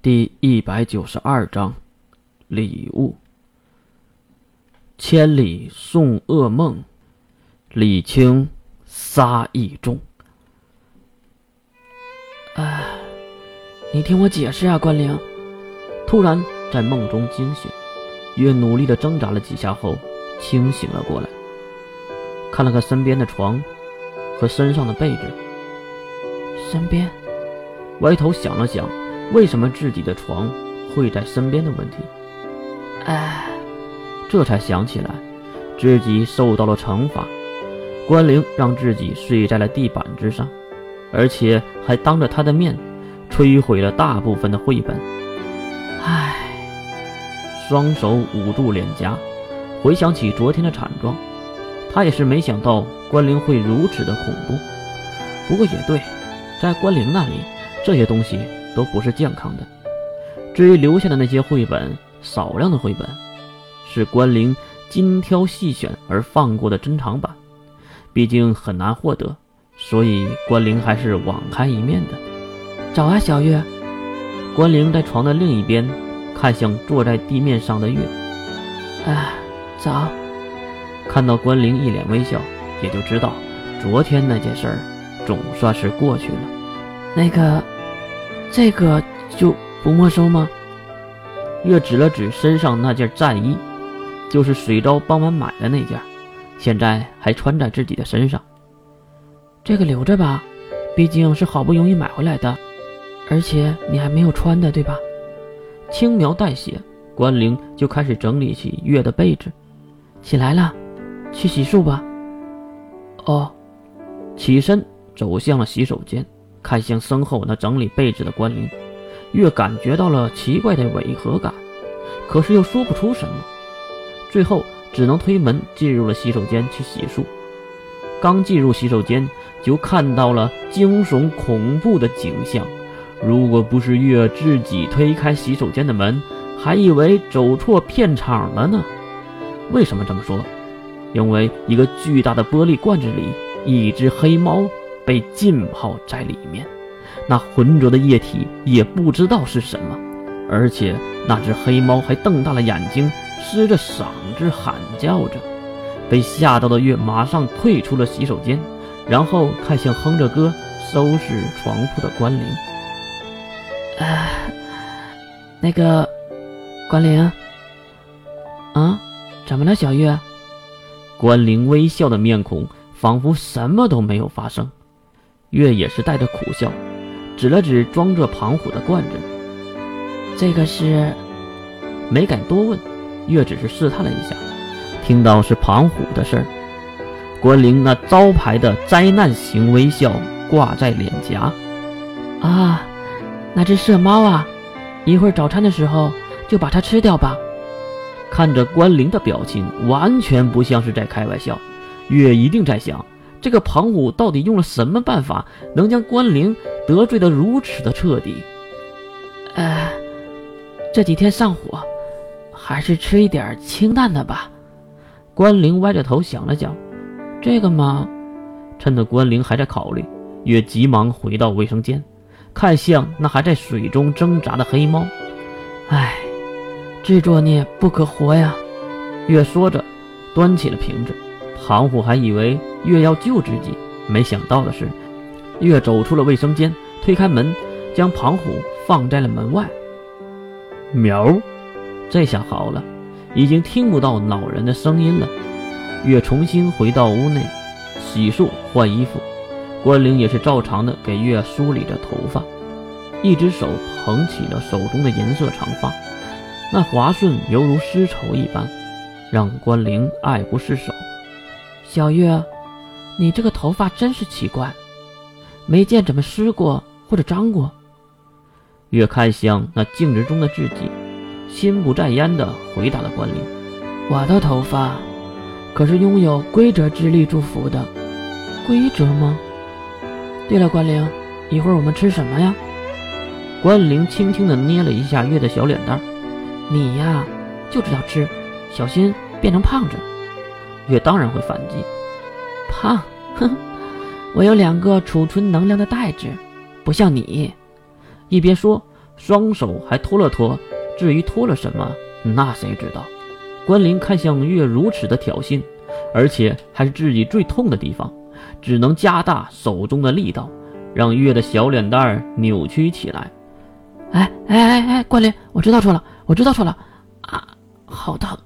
第一百九十二章，礼物。千里送噩梦，李青杀意重。哎，你听我解释啊，关灵。突然在梦中惊醒，越努力的挣扎了几下后，清醒了过来，看了看身边的床和身上的被子。身边，歪头想了想。为什么自己的床会在身边的问题？哎，这才想起来，自己受到了惩罚。关灵让自己睡在了地板之上，而且还当着他的面摧毁了大部分的绘本。唉，双手捂住脸颊，回想起昨天的惨状，他也是没想到关灵会如此的恐怖。不过也对，在关灵那里，这些东西。都不是健康的。至于留下的那些绘本，少量的绘本，是关灵精挑细选而放过的珍藏版，毕竟很难获得，所以关灵还是网开一面的。早啊，小月。关灵在床的另一边，看向坐在地面上的月。哎，早。看到关灵一脸微笑，也就知道昨天那件事儿总算是过去了。那个。这个就不没收吗？月指了指身上那件战衣，就是水昭帮忙买的那件，现在还穿在自己的身上。这个留着吧，毕竟是好不容易买回来的，而且你还没有穿的，对吧？轻描淡写，关灵就开始整理起月的被子。起来了，去洗漱吧。哦，起身走向了洗手间。看向身后那整理被子的关灵，月感觉到了奇怪的违和感，可是又说不出什么，最后只能推门进入了洗手间去洗漱。刚进入洗手间，就看到了惊悚恐怖的景象。如果不是月自己推开洗手间的门，还以为走错片场了呢。为什么这么说？因为一个巨大的玻璃罐子里，一只黑猫。被浸泡在里面，那浑浊的液体也不知道是什么，而且那只黑猫还瞪大了眼睛，嘶着嗓子喊叫着。被吓到的月马上退出了洗手间，然后看向哼着歌收拾床铺的关灵。啊，那个关灵，啊，怎么了，小月？关灵微笑的面孔仿佛什么都没有发生。月也是带着苦笑，指了指装着庞虎的罐子。这个是，没敢多问。月只是试探了一下，听到是庞虎的事儿，关灵那招牌的灾难型微笑挂在脸颊。啊，那只色猫啊，一会儿早餐的时候就把它吃掉吧。看着关灵的表情，完全不像是在开玩笑。月一定在想。这个庞虎到底用了什么办法，能将关灵得罪得如此的彻底？呃，这几天上火，还是吃一点清淡的吧。关灵歪着头想了想，这个嘛，趁着关灵还在考虑，月急忙回到卫生间，看向那还在水中挣扎的黑猫。唉，这作孽不可活呀！月说着，端起了瓶子。庞虎还以为月要救自己，没想到的是，月走出了卫生间，推开门，将庞虎放在了门外。喵，这下好了，已经听不到恼人的声音了。月重新回到屋内，洗漱换衣服，关灵也是照常的给月梳理着头发，一只手捧起了手中的银色长发，那滑顺犹如丝绸一般，让关灵爱不释手。小月，你这个头发真是奇怪，没见怎么湿过或者脏过。月看向那镜子中的自己，心不在焉地回答了关灵：“我的头发可是拥有规则之力祝福的，规则吗？对了，关灵，一会儿我们吃什么呀？”关灵轻轻地捏了一下月的小脸蛋：“你呀，就知道吃，小心变成胖子。”月当然会反击，胖，哼，我有两个储存能量的袋子，不像你。一边说，双手还拖了拖。至于拖了什么，那谁知道？关林看向月如此的挑衅，而且还是自己最痛的地方，只能加大手中的力道，让月的小脸蛋儿扭曲起来。哎哎哎哎，关林，我知道错了，我知道错了，啊，好疼！